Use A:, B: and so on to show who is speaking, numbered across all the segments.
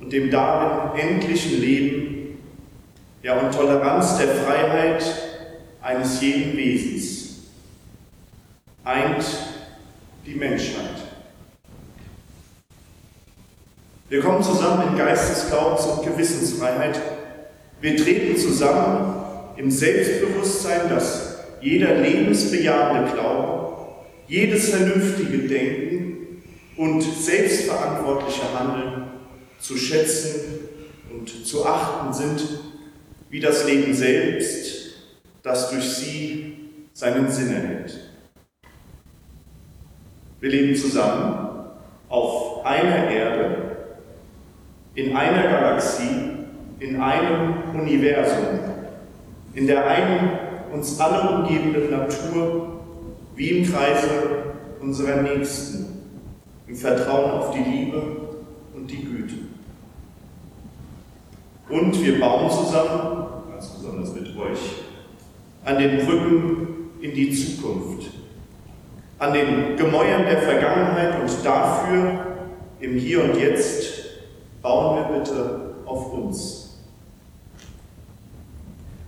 A: und dem darin endlichen Leben, ja und Toleranz der Freiheit eines jeden Wesens, eint die Menschheit. Wir kommen zusammen in Geistes, Glaubens- und Gewissensfreiheit. Wir treten zusammen im Selbstbewusstsein, dass jeder lebensbejahende Glaube, jedes vernünftige Denken und selbstverantwortliche Handeln zu schätzen und zu achten sind, wie das Leben selbst, das durch sie seinen Sinn erhält. Wir leben zusammen auf einer Erde, in einer Galaxie, in einem Universum, in der einen uns alle umgebenden Natur, wie im Kreise unserer Nächsten, im Vertrauen auf die Liebe und die Güte. Und wir bauen zusammen, ganz besonders mit euch, an den Brücken in die Zukunft, an den Gemäuern der Vergangenheit und dafür im Hier und Jetzt bauen wir bitte auf uns.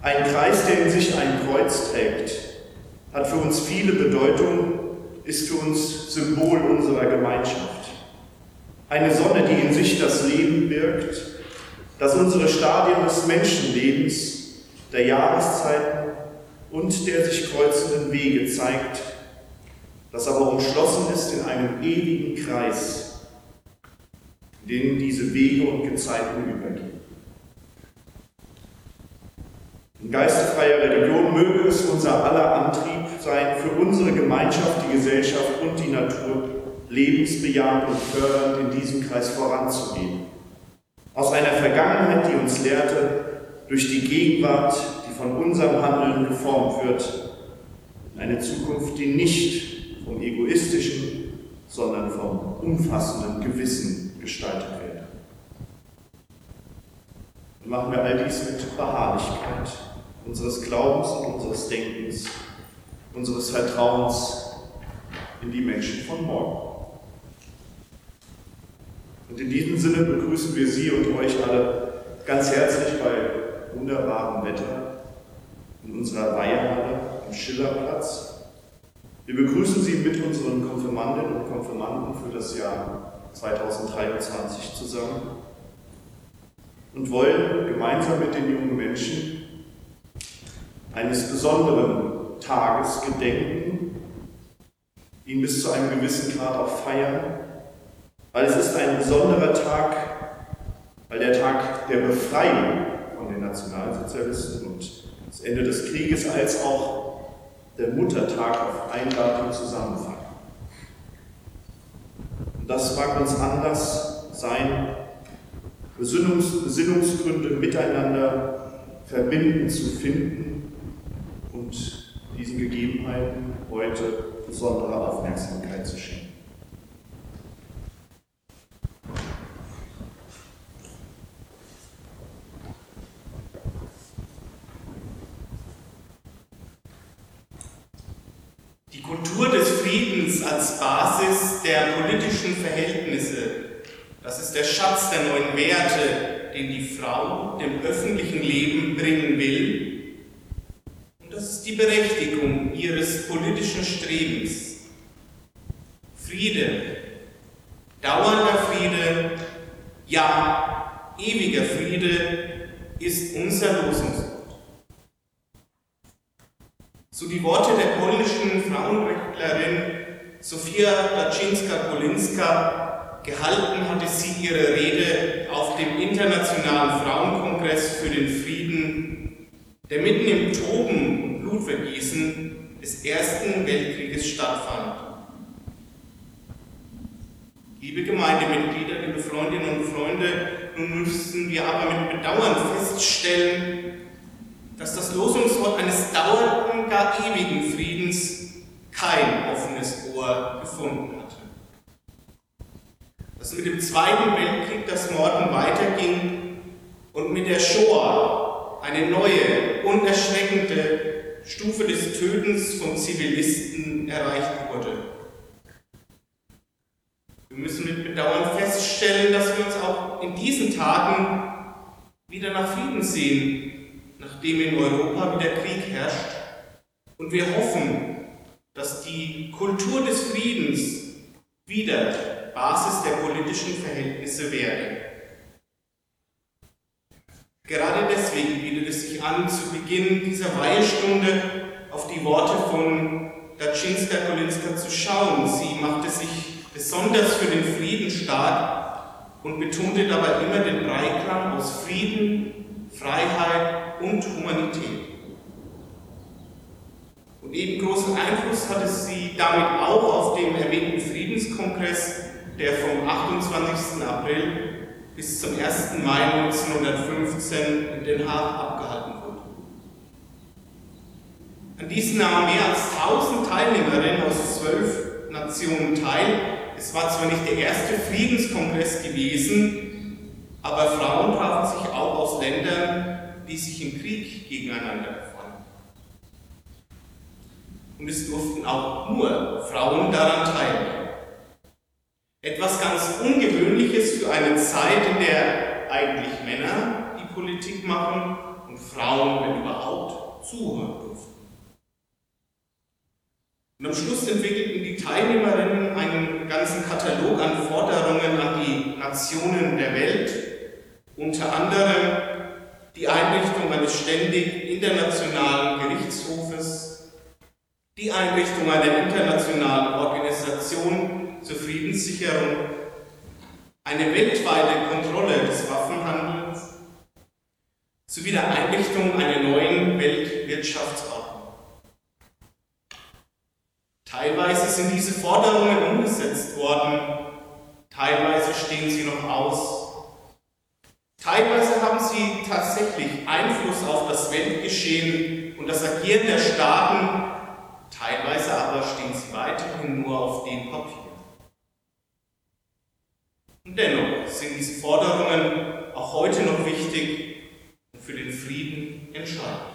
A: Ein Kreis, der in sich ein Kreuz trägt, hat für uns viele Bedeutungen, ist für uns Symbol unserer Gemeinschaft. Eine Sonne, die in sich das Leben birgt, das unsere Stadien des Menschenlebens, der Jahreszeiten und der sich kreuzenden Wege zeigt, das aber umschlossen ist in einem ewigen Kreis, denen diese Wege und Gezeiten übergehen. In geistfreier Religion möge es unser aller Antrieb sein, für unsere Gemeinschaft, die Gesellschaft und die Natur lebensbejahend und fördernd in diesem Kreis voranzugehen. Aus einer Vergangenheit, die uns lehrte, durch die Gegenwart, die von unserem Handeln geformt wird, in eine Zukunft, die nicht vom egoistischen, sondern vom umfassenden Gewissen gestaltet werden. Und machen wir all dies mit Beharrlichkeit unseres Glaubens und unseres Denkens, unseres Vertrauens in die Menschen von morgen. Und in diesem Sinne begrüßen wir Sie und euch alle ganz herzlich bei wunderbarem Wetter in unserer Weihehalle am Schillerplatz. Wir begrüßen Sie mit unseren Konfirmandinnen und Konfirmanden für das Jahr 2023 zusammen und wollen gemeinsam mit den jungen Menschen eines besonderen Tages gedenken, ihn bis zu einem gewissen Grad auch feiern, weil es ist ein besonderer Tag, weil der Tag der Befreiung von den Nationalsozialisten und das Ende des Krieges als auch der Muttertag auf Einladung zusammenfallen. Das mag uns Anlass sein, Besinnungs Besinnungsgründe miteinander verbinden zu finden und diesen Gegebenheiten heute besondere Aufmerksamkeit zu schenken.
B: als Basis der politischen Verhältnisse. Das ist der Schatz der neuen Werte, den die Frau dem öffentlichen Leben bringen will. Und das ist die Berechtigung ihres politischen Strebens. Friede, dauernder Friede, ja, ewiger Friede ist unser Losungswort. So die Worte der polnischen Frauenrechtlerin Sofia Laczynska-Kolinska gehalten hatte sie ihre Rede auf dem Internationalen Frauenkongress für den Frieden, der mitten im Toben und Blutvergießen des Ersten Weltkrieges stattfand. Liebe Gemeindemitglieder, liebe Freundinnen und Freunde, nun müssen wir aber mit Bedauern feststellen, dass das Losungswort eines dauernden, gar ewigen Friedens kein offenes Ohr gefunden hatte. Dass mit dem Zweiten Weltkrieg das Morden weiterging und mit der Shoah eine neue, unerschreckende Stufe des Tötens von Zivilisten erreicht wurde. Wir müssen mit Bedauern feststellen, dass wir uns auch in diesen Tagen wieder nach Frieden sehen, nachdem in Europa wieder Krieg herrscht. Und wir hoffen, dass die Kultur des Friedens wieder Basis der politischen Verhältnisse werde. Gerade deswegen bietet es sich an, zu Beginn dieser Weihestunde auf die Worte von Daczynska Kolinska zu schauen. Sie machte sich besonders für den Frieden stark und betonte dabei immer den Dreiklang aus Frieden, Freiheit und Humanität. Und eben großen Einfluss hatte sie damit auch auf dem erwähnten Friedenskongress, der vom 28. April bis zum 1. Mai 1915 in Den Haag abgehalten wurde. An diesen nahmen mehr als 1000 Teilnehmerinnen aus zwölf Nationen teil es war zwar nicht der erste Friedenskongress gewesen, aber Frauen trafen sich auch aus Ländern, die sich im Krieg gegeneinander befanden. Und es durften auch nur Frauen daran teilnehmen. Etwas ganz Ungewöhnliches für eine Zeit, in der eigentlich Männer die Politik machen und Frauen, wenn überhaupt, zuhören. Und am Schluss entwickelten die Teilnehmerinnen einen ganzen Katalog an Forderungen an die Nationen der Welt, unter anderem die Einrichtung eines ständig internationalen Gerichtshofes, die Einrichtung einer internationalen Organisation zur Friedenssicherung, eine weltweite Kontrolle des Waffenhandels sowie der Einrichtung einer neuen Weltwirtschaftsordnung. Teilweise sind diese Forderungen umgesetzt worden, teilweise stehen sie noch aus. Teilweise haben sie tatsächlich Einfluss auf das Weltgeschehen und das Agieren der Staaten, teilweise aber stehen sie weiterhin nur auf dem Papier. Und dennoch sind diese Forderungen auch heute noch wichtig und für den Frieden entscheidend.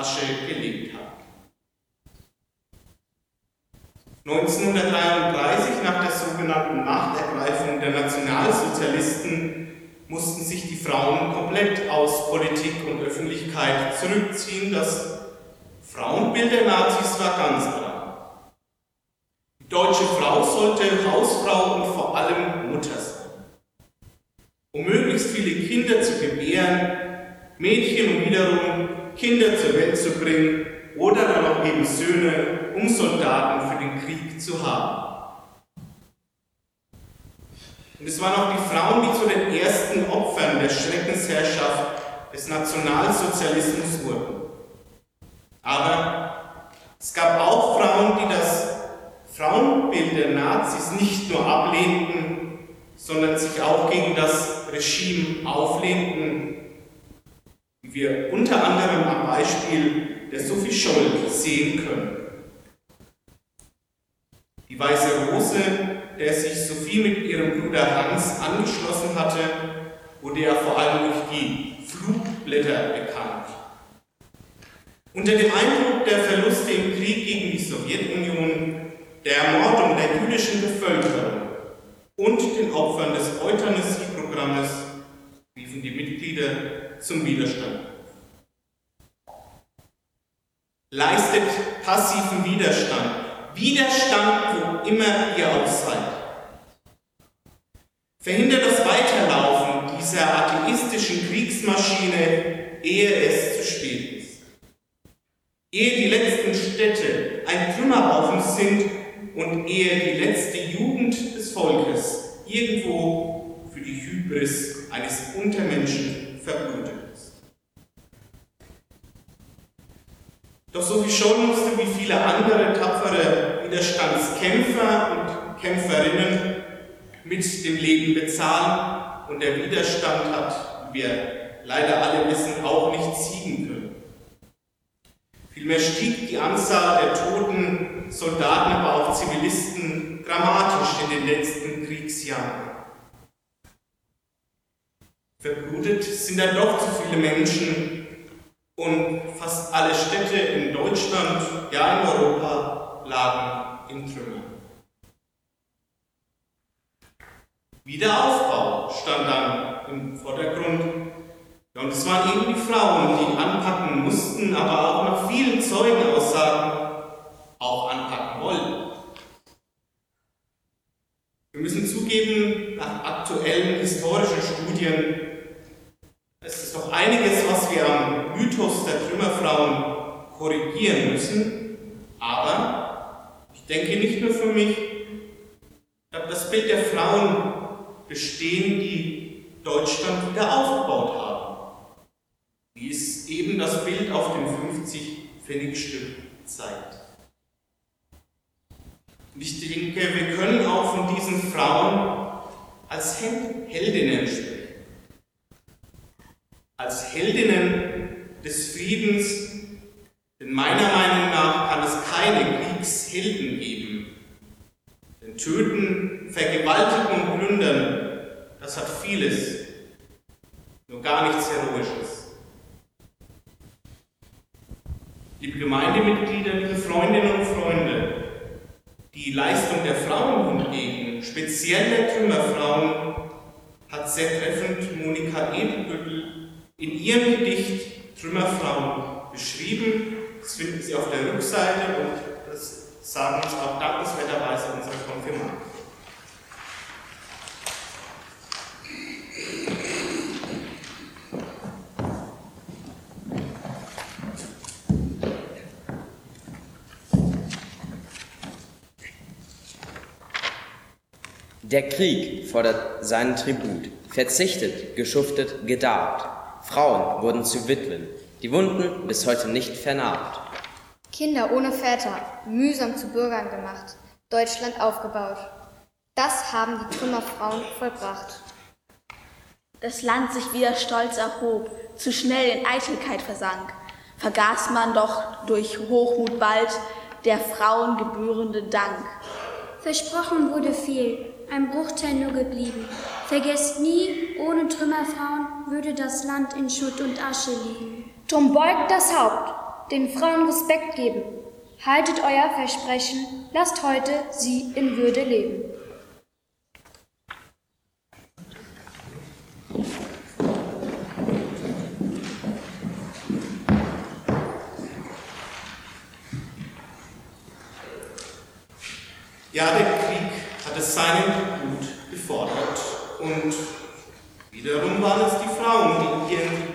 B: Asche gelegt haben. 1933, nach der sogenannten Machtergreifung der Nationalsozialisten, mussten sich die Frauen komplett aus Politik und Öffentlichkeit zurückziehen. Das Frauenbild der Nazis war ganz klar. Die deutsche Frau sollte Hausfrau und vor allem Mutter sein um möglichst viele Kinder zu gebären, Mädchen um wiederum Kinder zur Welt zu bringen oder dann auch eben Söhne, um Soldaten für den Krieg zu haben. Und es waren auch die Frauen, die zu den ersten Opfern der Schreckensherrschaft des Nationalsozialismus wurden. Aber es gab auch Frauen, die das Frauenbild der Nazis nicht nur ablehnten, sondern sich auch gegen das Regime auflehnten, wie wir unter anderem am Beispiel der Sophie Scholl sehen können. Die Weiße Rose, der sich Sophie mit ihrem Bruder Hans angeschlossen hatte, wurde ja vor allem durch die Flugblätter bekannt. Unter dem Eindruck der Verluste im Krieg gegen die Sowjetunion, der Ermordung der jüdischen Bevölkerung und den Opfern des Euthanasieprogrammes riefen die Mitglieder zum Widerstand. Leistet passiven Widerstand. Widerstand, wo immer ihr auch seid. Verhindert das Weiterlaufen dieser atheistischen Kriegsmaschine, ehe es zu spät ist. Ehe die letzten Städte ein Trümmerhaufen sind und ehe die letzte Jugend des Volkes irgendwo für die Hybris eines Untermenschen verblutet ist. Doch so wie schon musste wie viele andere tapfere Widerstandskämpfer und Kämpferinnen mit dem Leben bezahlen und der Widerstand hat, wie wir leider alle wissen, auch nicht siegen können. Vielmehr stieg die Anzahl der Toten, Soldaten, aber auch Zivilisten dramatisch in den letzten Kriegsjahren. Verblutet sind dann doch zu viele Menschen und fast alle Städte in Deutschland, ja in Europa, lagen in Trümmern. Wiederaufbau stand dann im Vordergrund ja, und es waren eben die Frauen, die anpacken mussten, aber auch nach vielen Zeugenaussagen auch anpacken wollten. Wir müssen zugeben, nach aktuellen historischen Studien, es ist doch einiges, was wir am Mythos der Trümmerfrauen korrigieren müssen, aber ich denke nicht nur für mich, das Bild der Frauen bestehen, die Deutschland wieder aufgebaut haben wie es eben das Bild auf dem 50-Pfennig-Stück zeigt. Und ich denke, wir können auch von diesen Frauen als Heldinnen sprechen. Als Heldinnen des Friedens, denn meiner Meinung nach kann es keine Kriegshelden geben. Denn Töten, Vergewaltigen und Plündern, das hat vieles, nur gar nichts Heroisches. liebe Gemeindemitglieder, liebe Freundinnen und Freunde, die Leistung der Frauen hingegen, speziell der Trümmerfrauen, hat sehr treffend Monika Edelbüttel in ihrem Gedicht Trümmerfrauen beschrieben. Das finden Sie auf der Rückseite und das sagen uns auch dankenswerterweise unsere Konfirmanden.
C: Der Krieg fordert seinen Tribut, verzichtet, geschuftet, gedarbt. Frauen wurden zu Witwen, die Wunden bis heute nicht vernarbt.
D: Kinder ohne Väter, mühsam zu Bürgern gemacht, Deutschland aufgebaut. Das haben die Trümmerfrauen vollbracht.
E: Das Land sich wieder stolz erhob, zu schnell in Eitelkeit versank, vergaß man doch durch Hochmut bald der Frauen gebührende Dank.
F: Versprochen wurde viel, ein Bruchteil nur geblieben. Vergesst nie, ohne Trümmerfrauen würde das Land in Schutt und Asche liegen.
G: Drum beugt das Haupt, den Frauen Respekt geben. Haltet euer Versprechen, lasst heute sie in Würde leben.
B: Ja, der Krieg hat es seinen Tribut gefordert und wiederum waren es die Frauen, die ihren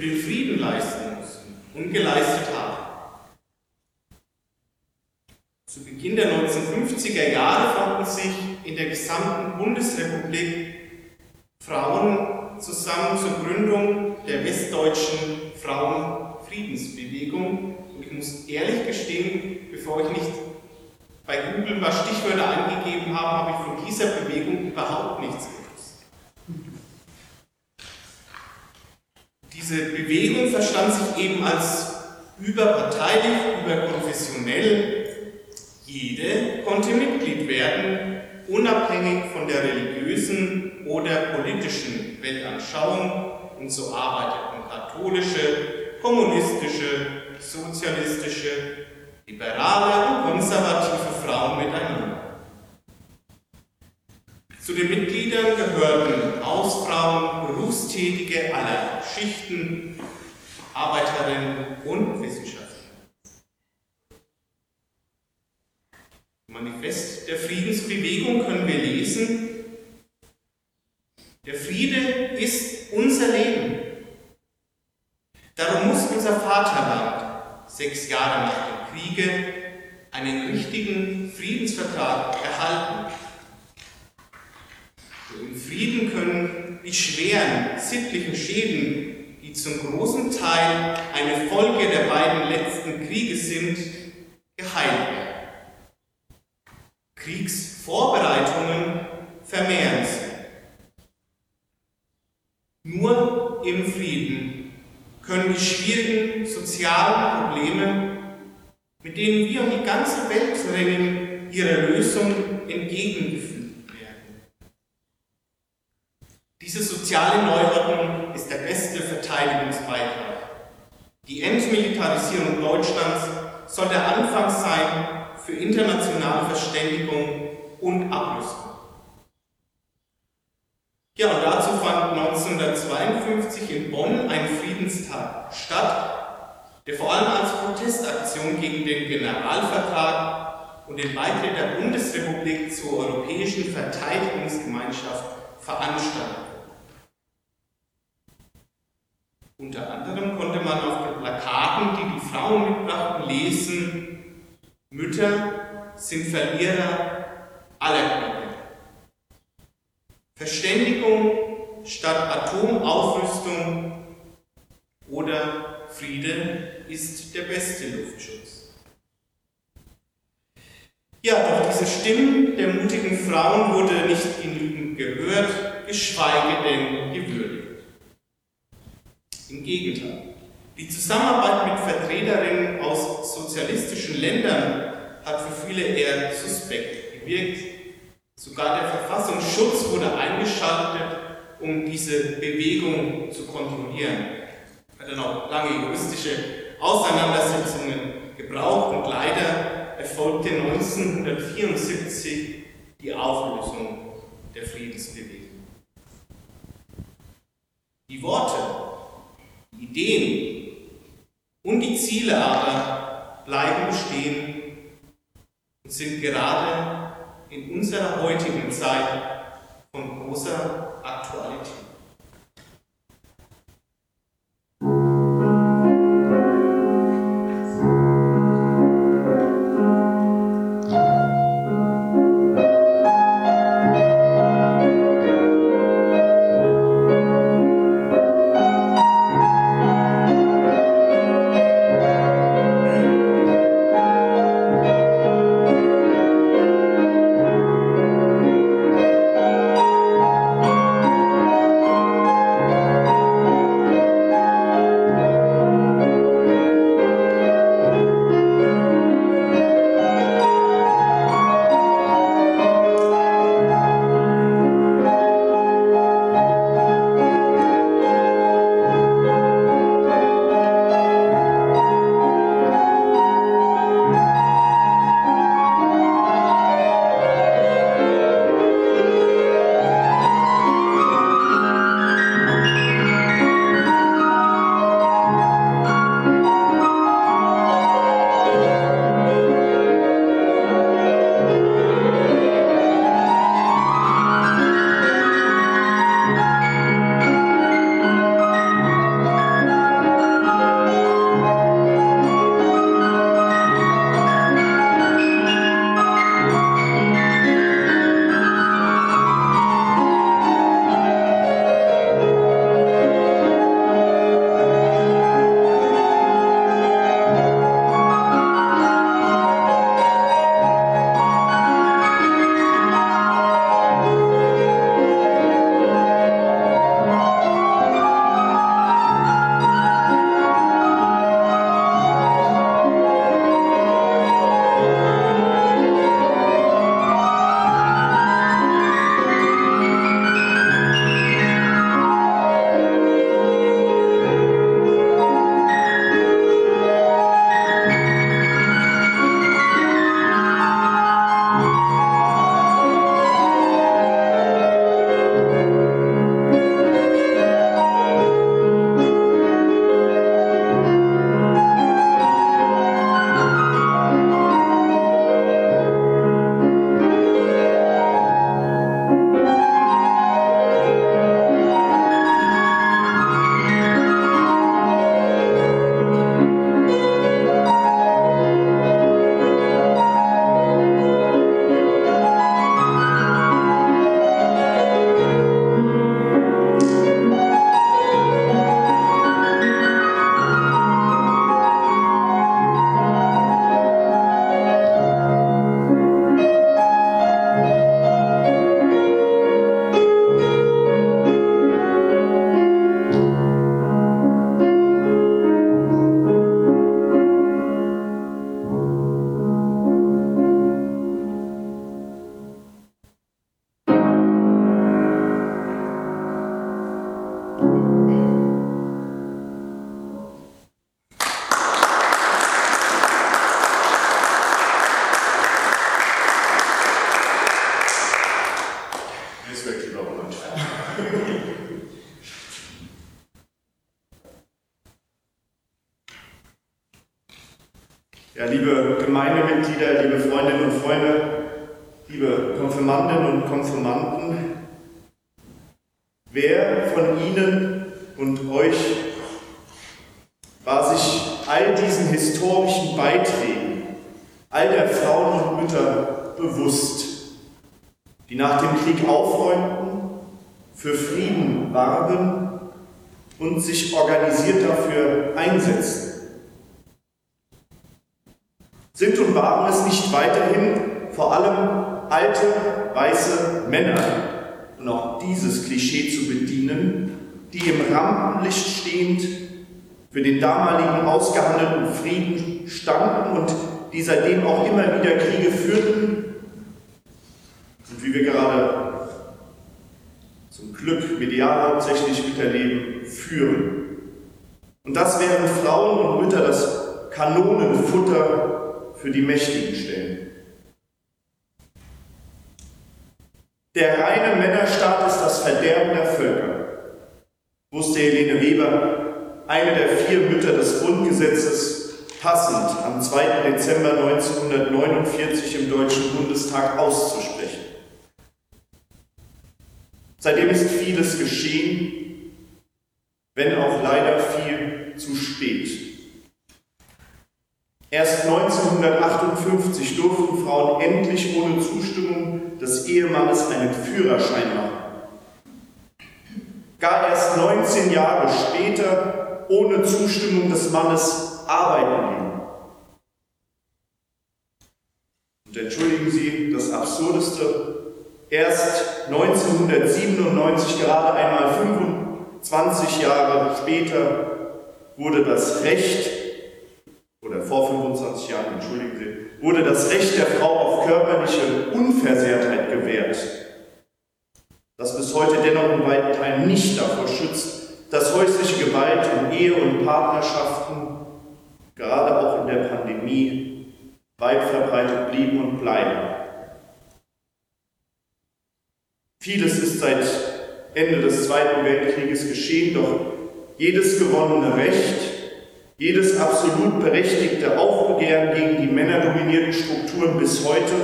B: für den Frieden leisten mussten und geleistet haben. Zu Beginn der 1950er Jahre fanden sich in der gesamten Bundesrepublik Frauen zusammen zur Gründung der westdeutschen Frauenfriedensbewegung. Und ich muss ehrlich gestehen, bevor ich nicht bei Google mal Stichwörter eingegeben habe, habe ich von dieser Bewegung überhaupt nichts gewusst. Diese Bewegung verstand sich eben als überparteilich, überkonfessionell. Jede konnte Mitglied werden, unabhängig von der religiösen oder politischen Weltanschauung. Und so arbeiteten katholische, kommunistische, sozialistische, liberale und konservative Frauen miteinander. Zu den Mitgliedern gehörten Hausfrauen, Berufstätige aller Schichten, Arbeiterinnen und Wissenschaftler. Im Manifest der Friedensbewegung können wir lesen, der Friede ist unser Leben. Darum muss unser Vaterland sechs Jahre nach dem Kriege einen richtigen Friedensvertrag erhalten. Im Frieden können die schweren sittlichen Schäden, die zum großen Teil eine Folge der beiden letzten Kriege sind, geheilt werden. Kriegsvorbereitungen vermehren sich. Nur im Frieden können die schwierigen sozialen Probleme, mit denen wir um die ganze Welt ringen, ihrer Lösung entgegengefügt werden. Diese soziale Neuordnung ist der beste Verteidigungsbeitrag. Die Entmilitarisierung Deutschlands soll der Anfang sein für internationale Verständigung und Abrüstung. Ja, und dazu fand 1952 in Bonn ein Friedenstag statt, der vor allem als Protestaktion gegen den Generalvertrag und den Beitritt der Bundesrepublik zur Europäischen Verteidigungsgemeinschaft veranstaltet. Unter anderem konnte man auf den Plakaten, die die Frauen mitbrachten, lesen, Mütter sind Verlierer aller Kriege. Verständigung statt Atomaufrüstung oder Friede ist der beste Luftschutz. Ja, doch diese Stimmen der mutigen Frauen wurde nicht genügend gehört, geschweige denn gewürdigt. Im Gegenteil, die Zusammenarbeit mit Vertreterinnen aus sozialistischen Ländern hat für viele eher suspekt gewirkt. Sogar der Verfassungsschutz wurde eingeschaltet, um diese Bewegung zu kontrollieren. Hat dann auch lange juristische Auseinandersetzungen gebraucht und leider erfolgte 1974 die Auflösung der Friedensbewegung. Die Worte, Ideen Und die Ziele aber bleiben bestehen und sind gerade in unserer heutigen Zeit von großer Aktualität.
A: Weiterhin vor allem alte, weiße Männer, und auch dieses Klischee zu bedienen, die im Rampenlicht stehend für den damaligen ausgehandelten Frieden standen und die seitdem auch immer wieder Kriege führten und wie wir gerade zum Glück medial hauptsächlich miterleben, führen. Und das wären Frauen und Mütter das Kanonenfutter für die Mächtigen stellen. Der reine Männerstaat ist das Verderben der Völker, wusste Helene Weber eine der vier Mütter des Grundgesetzes, passend am 2. Dezember 1949 im Deutschen Bundestag auszusprechen. Seitdem ist vieles geschehen, wenn auch leider viel zu spät. Erst 1958 durften Frauen endlich ohne Zustimmung des Ehemannes einen Führerschein machen. Gar erst 19 Jahre später ohne Zustimmung des Mannes arbeiten gehen. Und entschuldigen Sie das Absurdeste, erst 1997, gerade einmal 25 Jahre später, wurde das Recht oder vor 25 Jahren, entschuldigen Sie, wurde das Recht der Frau auf körperliche Unversehrtheit gewährt, das bis heute dennoch in weiten Teilen nicht davor schützt, dass häusliche Gewalt in Ehe und Partnerschaften, gerade auch in der Pandemie, weit verbreitet blieben und bleiben. Vieles ist seit Ende des Zweiten Weltkrieges geschehen, doch jedes gewonnene Recht jedes absolut berechtigte Aufbegehren gegen die männerdominierten Strukturen bis heute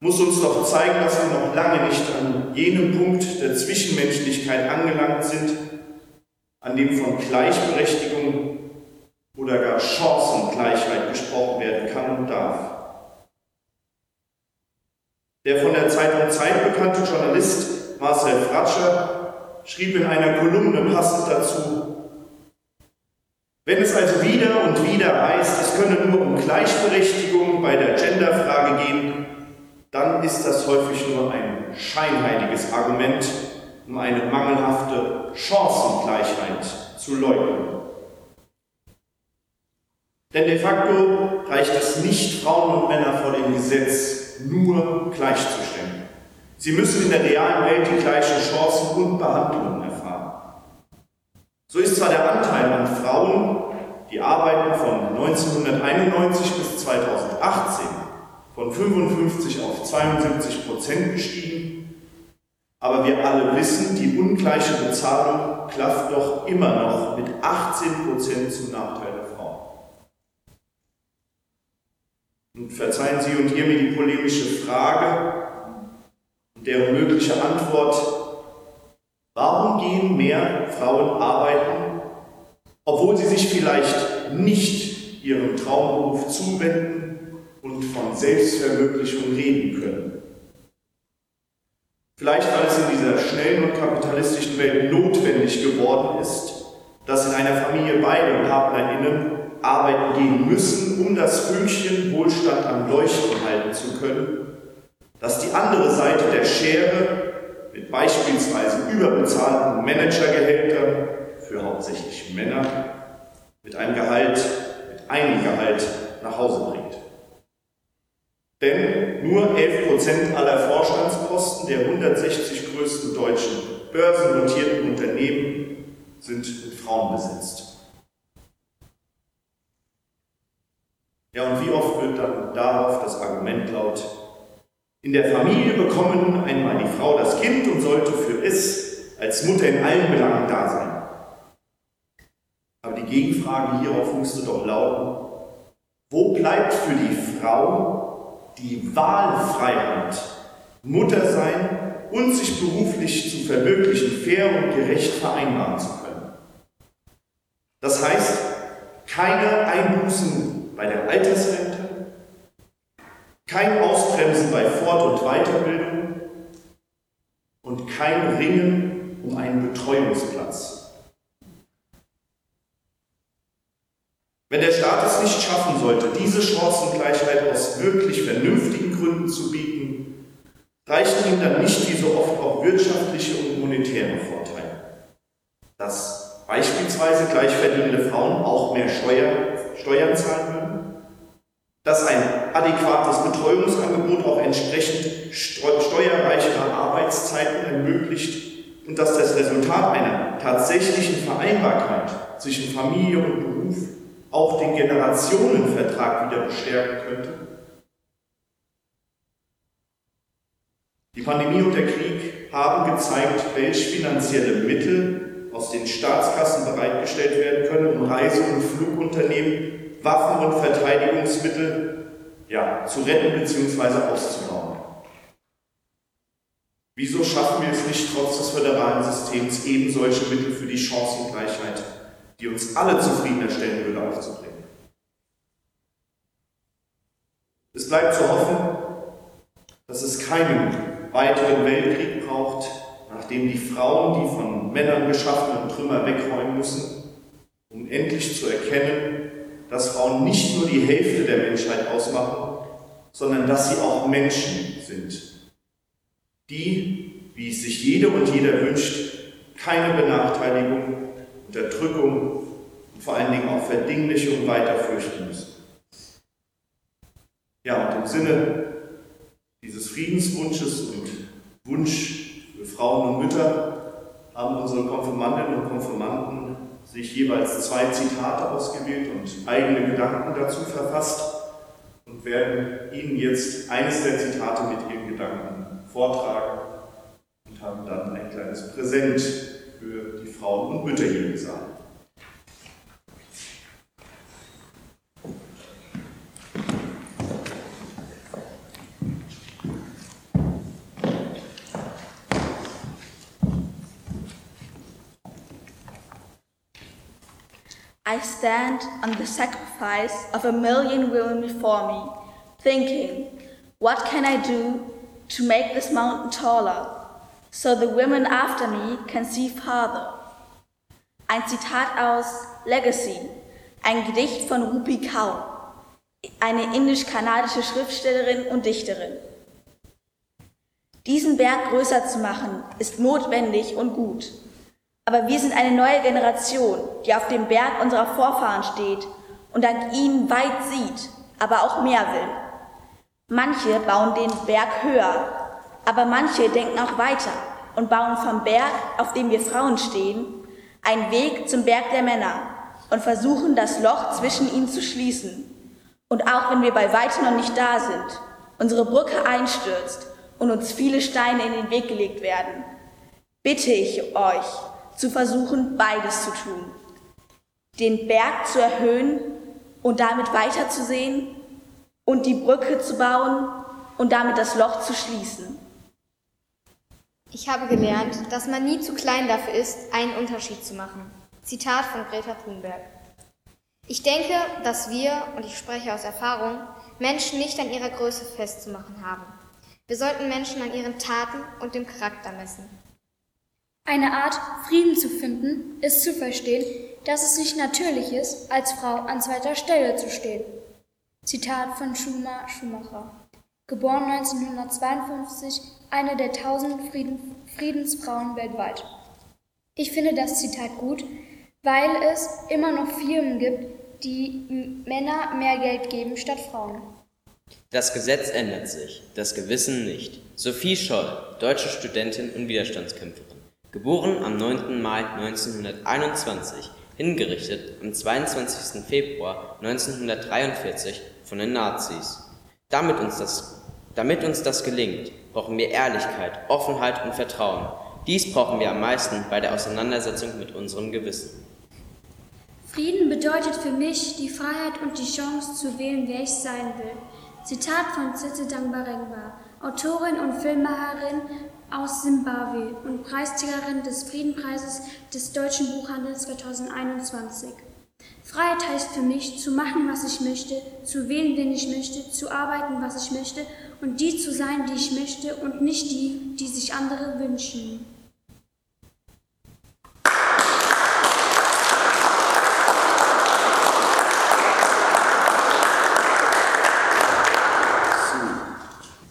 A: muss uns doch zeigen, dass wir noch lange nicht an jenem Punkt der Zwischenmenschlichkeit angelangt sind, an dem von Gleichberechtigung oder gar Chancengleichheit gesprochen werden kann und darf. Der von der Zeitung Zeit bekannte Journalist Marcel Fratscher schrieb in einer Kolumne passend dazu, wenn es also wieder und wieder heißt, es könne nur um Gleichberechtigung bei der Genderfrage gehen, dann ist das häufig nur ein scheinheiliges Argument, um eine mangelhafte Chancengleichheit zu leugnen. Denn de facto reicht es nicht, Frauen und Männer vor dem Gesetz nur gleichzustellen. Sie müssen in der realen Welt die gleichen Chancen und Behandlungen erfahren. So ist zwar der Anteil an Frauen, die arbeiten von 1991 bis 2018 von 55 auf 72 Prozent gestiegen, aber wir alle wissen, die ungleiche Bezahlung klafft doch immer noch mit 18 Prozent zum Nachteil der Frauen. Und verzeihen Sie und ihr mir die polemische Frage deren mögliche Antwort, Warum gehen mehr Frauen arbeiten, obwohl sie sich vielleicht nicht ihrem Traumberuf zuwenden und von Selbstverwirklichung reden können? Vielleicht weil es in dieser schnellen und kapitalistischen Welt notwendig geworden ist, dass in einer Familie beide PartnerInnen arbeiten gehen müssen, um das Fünkchen Wohlstand am Leuchten halten zu können, dass die andere Seite der Schere mit beispielsweise überbezahlten Managergehältern für hauptsächlich Männer mit einem Gehalt, mit einem Gehalt nach Hause bringt. Denn nur 11% aller Vorstandsposten der 160 größten deutschen börsennotierten Unternehmen sind mit Frauen besetzt. Ja, und wie oft wird dann darauf das Argument laut, in der Familie bekommen einmal die Frau das Kind und sollte für es als Mutter in allen Belangen da sein. Aber die Gegenfrage hierauf musste doch lauten, wo bleibt für die Frau die Wahlfreiheit, Mutter sein und sich beruflich zu verwirklichen, fair und gerecht vereinbaren zu können? Das heißt, keine Einbußen bei der Altersrente, kein Ausbremsen bei Fort- und Weiterbildung und kein Ringen um einen Betreuungsplatz. Wenn der Staat es nicht schaffen sollte, diese Chancengleichheit aus wirklich vernünftigen Gründen zu bieten, reichen ihm dann nicht wie so oft auch wirtschaftliche und monetäre Vorteile. Dass beispielsweise gleichverdienende Frauen auch mehr Steuer, Steuern zahlen würden, dass ein adäquates Betreuungsangebot auch entsprechend steuerreichere Arbeitszeiten ermöglicht und dass das Resultat einer tatsächlichen Vereinbarkeit zwischen Familie und Beruf auch den Generationenvertrag wieder bestärken könnte? Die Pandemie und der Krieg haben gezeigt, welche finanzielle Mittel aus den Staatskassen bereitgestellt werden können, um Reise- und Flugunternehmen, Waffen und Verteidigungsmittel ja, zu retten bzw. auszubauen. Wieso schaffen wir es nicht, trotz des föderalen Systems eben solche Mittel für die Chancengleichheit, die uns alle zufriedener stellen würde, aufzubringen? Es bleibt zu hoffen, dass es keinen weiteren Weltkrieg braucht, nachdem die Frauen die von Männern geschaffenen Trümmer wegräumen müssen, um endlich zu erkennen, dass Frauen nicht nur die Hälfte der Menschheit ausmachen, sondern dass sie auch Menschen sind die, wie es sich jede und jeder wünscht, keine Benachteiligung, Unterdrückung und vor allen Dingen auch Verdinglichung weiter fürchten müssen. Ja, und im Sinne dieses Friedenswunsches und Wunsch für Frauen und Mütter haben unsere Konfirmandinnen und Konfirmanden sich jeweils zwei Zitate ausgewählt und eigene Gedanken dazu verfasst und werden Ihnen jetzt eines der Zitate mit Ihren Gedanken vortragen und haben dann ein kleines Präsent für die Frauen und Mütter hier im.
E: I stand on the sacrifice of a million women before me, thinking, what can I do to make this mountain taller, so the women after me can see farther. Ein Zitat aus Legacy, ein Gedicht von Rupi Kaur, eine indisch-kanadische Schriftstellerin und Dichterin. Diesen Berg größer zu machen, ist notwendig und gut. Aber wir sind eine neue Generation, die auf dem Berg unserer Vorfahren steht und dank ihnen weit sieht, aber auch mehr will. Manche bauen den Berg höher, aber manche denken auch weiter und bauen vom Berg, auf dem wir Frauen stehen, einen Weg zum Berg der Männer und versuchen das Loch zwischen ihnen zu schließen. Und auch wenn wir bei weitem noch nicht da sind, unsere Brücke einstürzt und uns viele Steine in den Weg gelegt werden, bitte ich euch, zu versuchen, beides zu tun. Den Berg zu erhöhen und damit weiterzusehen und die Brücke zu bauen und damit das Loch zu schließen.
D: Ich habe gelernt, dass man nie zu klein dafür ist, einen Unterschied zu machen. Zitat von Greta Thunberg. Ich denke, dass wir, und ich spreche aus Erfahrung, Menschen nicht an ihrer Größe festzumachen haben. Wir sollten Menschen an ihren Taten und dem Charakter messen.
F: Eine Art, Frieden zu finden, ist zu verstehen, dass es nicht natürlich ist, als Frau an zweiter Stelle zu stehen. Zitat von Schuma Schumacher. Geboren 1952, eine der tausend Frieden, Friedensfrauen weltweit. Ich finde das Zitat gut, weil es immer noch Firmen gibt, die Männer mehr Geld geben statt Frauen.
C: Das Gesetz ändert sich, das Gewissen nicht. Sophie Scholl, deutsche Studentin und Widerstandskämpferin. Geboren am 9. Mai 1921, hingerichtet am 22. Februar 1943 von den Nazis. Damit uns, das, damit uns das gelingt, brauchen wir Ehrlichkeit, Offenheit und Vertrauen. Dies brauchen wir am meisten bei der Auseinandersetzung mit unserem Gewissen.
F: Frieden bedeutet für mich die Freiheit und die Chance zu wählen, wer ich sein will. Zitat von Tsitsi Dambarengwa, Autorin und Filmemacherin aus Simbabwe und Preisträgerin des Friedenpreises des Deutschen Buchhandels 2021. Freiheit heißt für mich, zu machen, was ich möchte, zu wählen, wen ich möchte, zu arbeiten, was ich möchte und die zu sein, die ich möchte und nicht die, die sich andere wünschen.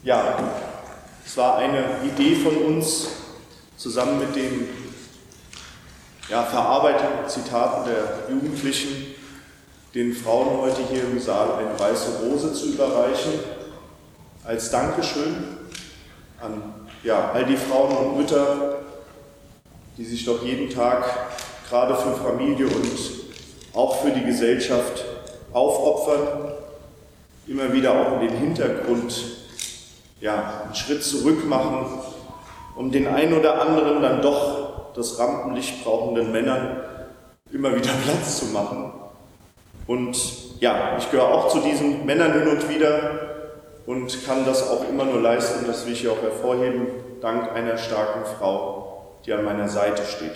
A: Ja, es war eine Idee von uns, zusammen mit den ja, verarbeiteten Zitaten der Jugendlichen, den Frauen heute hier im Saal eine weiße Rose zu überreichen, als Dankeschön an ja, all die Frauen und Mütter, die sich doch jeden Tag gerade für Familie und auch für die Gesellschaft aufopfern, immer wieder auch in den Hintergrund ja, einen Schritt zurück machen, um den einen oder anderen dann doch das Rampenlicht brauchenden Männern immer wieder Platz zu machen. Und ja, ich gehöre auch zu diesen Männern hin und wieder und kann das auch immer nur leisten, das will ich hier auch hervorheben, dank einer starken Frau, die an meiner Seite steht.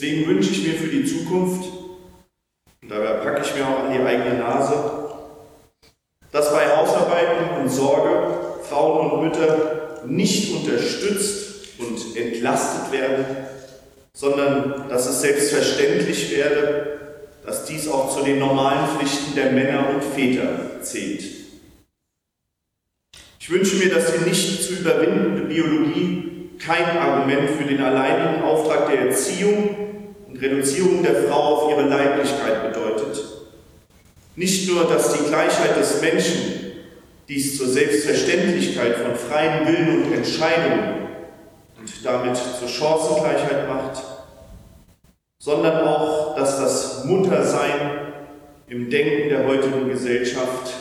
A: Deswegen wünsche ich mir für die Zukunft, und dabei packe ich mir auch an die eigene Nase, dass bei Hausarbeiten und Sorge Frauen und Mütter nicht unterstützt und entlastet werden, sondern dass es selbstverständlich werde, dass dies auch zu den normalen Pflichten der Männer und Väter zählt. Ich wünsche mir, dass die nicht zu überwindende Biologie kein Argument für den alleinigen Auftrag der Erziehung Reduzierung der Frau auf ihre Leiblichkeit bedeutet. Nicht nur, dass die Gleichheit des Menschen dies zur Selbstverständlichkeit von freien Willen und Entscheidungen und damit zur Chancengleichheit macht, sondern auch, dass das Muttersein im Denken der heutigen Gesellschaft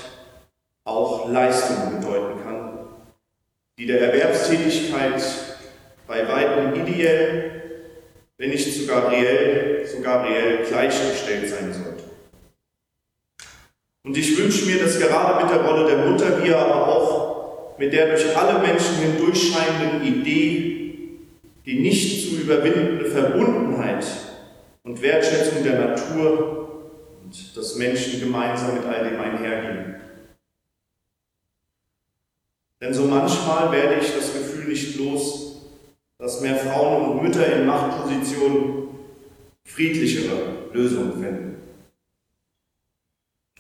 A: auch Leistung bedeuten kann, die der Erwerbstätigkeit bei weitem ideell, wenn nicht sogar reell, sogar reell gleichgestellt sein sollte. Und ich wünsche mir, dass gerade mit der Rolle der Mutter wir aber auch mit der durch alle Menschen hindurchscheinenden Idee die nicht zu überwindende Verbundenheit und Wertschätzung der Natur und des Menschen gemeinsam mit all dem einhergehen. Denn so manchmal werde ich das Gefühl nicht los, dass mehr Frauen und Mütter in Machtpositionen friedlichere Lösungen finden.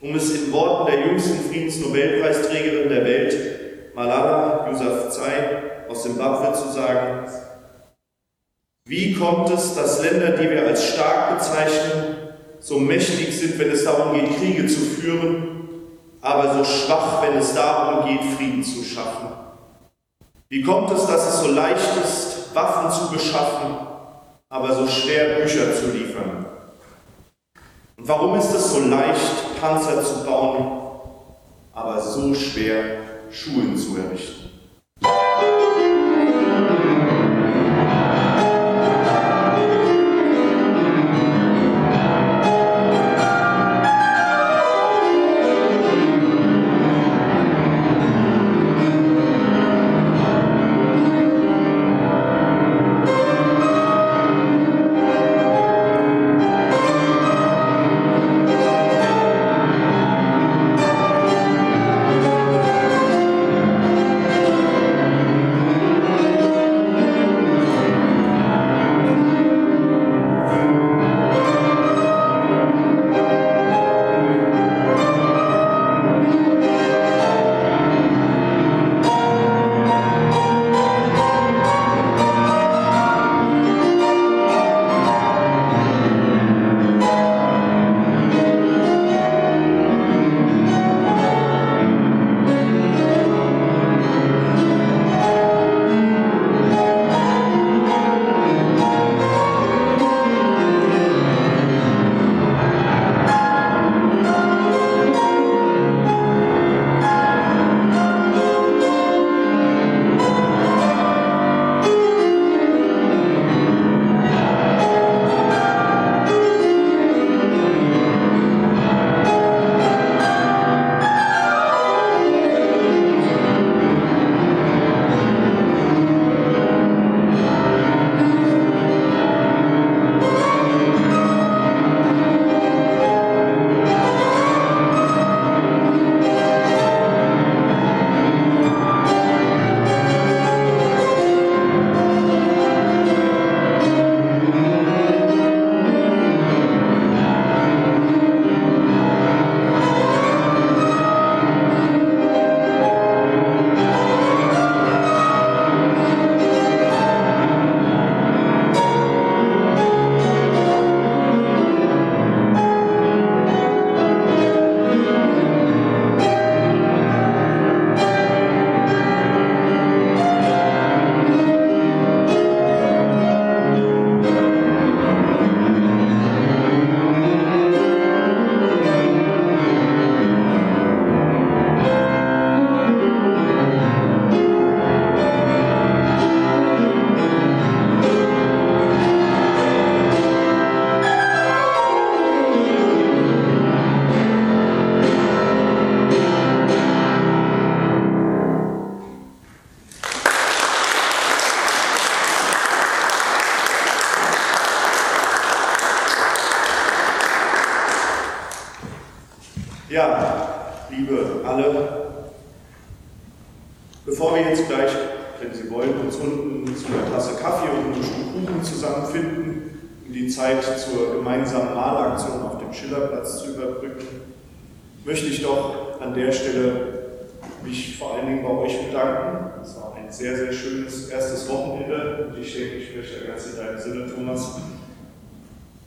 A: Um es in Worten der jüngsten Friedensnobelpreisträgerin der Welt, Malala Yousafzai aus Zimbabwe zu sagen, wie kommt es, dass Länder, die wir als stark bezeichnen, so mächtig sind, wenn es darum geht, Kriege zu führen, aber so schwach, wenn es darum geht, Frieden zu schaffen? Wie kommt es, dass es so leicht ist, Waffen zu beschaffen, aber so schwer Bücher zu liefern? Und warum ist es so leicht, Panzer zu bauen, aber so schwer, Schulen zu errichten?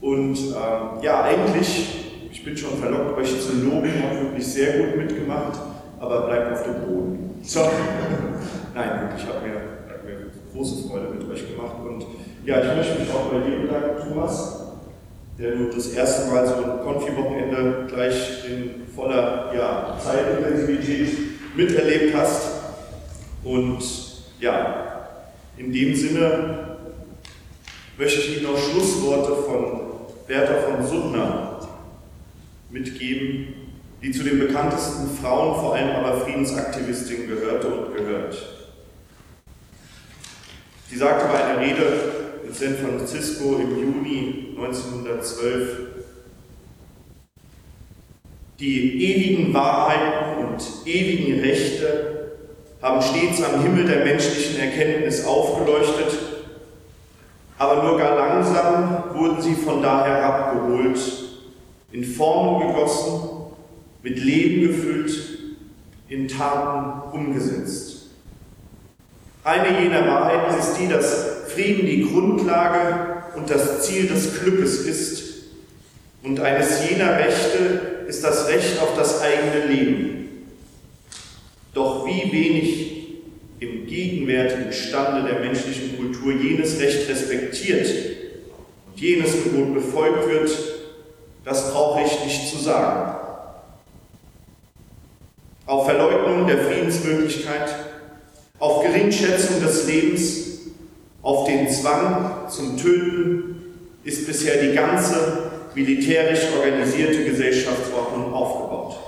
A: Und ähm, ja, eigentlich, ich bin schon verlockt, euch zu loben, habt wirklich sehr gut mitgemacht, aber bleibt auf dem Boden. So. Nein, wirklich, hat mir, hat mir große Freude mit euch gemacht. Und ja, ich möchte mich auch bei dir bedanken, Thomas, der du das erste Mal so ein Konfi-Wochenende gleich in voller ja, Zeitintensivität miterlebt hast. Und ja, in dem Sinne möchte ich Ihnen noch Schlussworte von Bertha von Suttner mitgeben, die zu den bekanntesten Frauen, vor allem aber Friedensaktivistinnen gehörte und gehört. Sie sagte bei einer Rede in San Francisco im Juni 1912, die ewigen Wahrheiten und ewigen Rechte haben stets am Himmel der menschlichen Erkenntnis aufgeleuchtet, aber nur gar langsam wurden sie von da herabgeholt, in Formen gegossen, mit Leben gefüllt, in Taten umgesetzt. Eine jener Wahrheiten ist die, dass Frieden die Grundlage und das Ziel des Glückes ist und eines jener Rechte ist das Recht auf das eigene Leben. Doch wie wenig gegenwärtigen Stande der menschlichen Kultur jenes Recht respektiert und jenes Gebot befolgt wird, das brauche ich nicht zu sagen. Auf Verleugnung der Friedensmöglichkeit, auf Geringschätzung des Lebens, auf den Zwang zum Töten ist bisher die ganze militärisch organisierte Gesellschaftsordnung aufgebaut.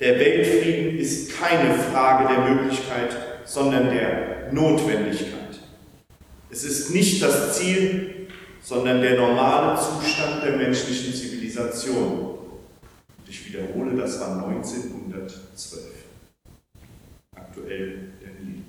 A: Der Weltfrieden ist keine Frage der Möglichkeit, sondern der Notwendigkeit. Es ist nicht das Ziel, sondern der normale Zustand der menschlichen Zivilisation. Und ich wiederhole, das war 1912. Aktuell der Liebe.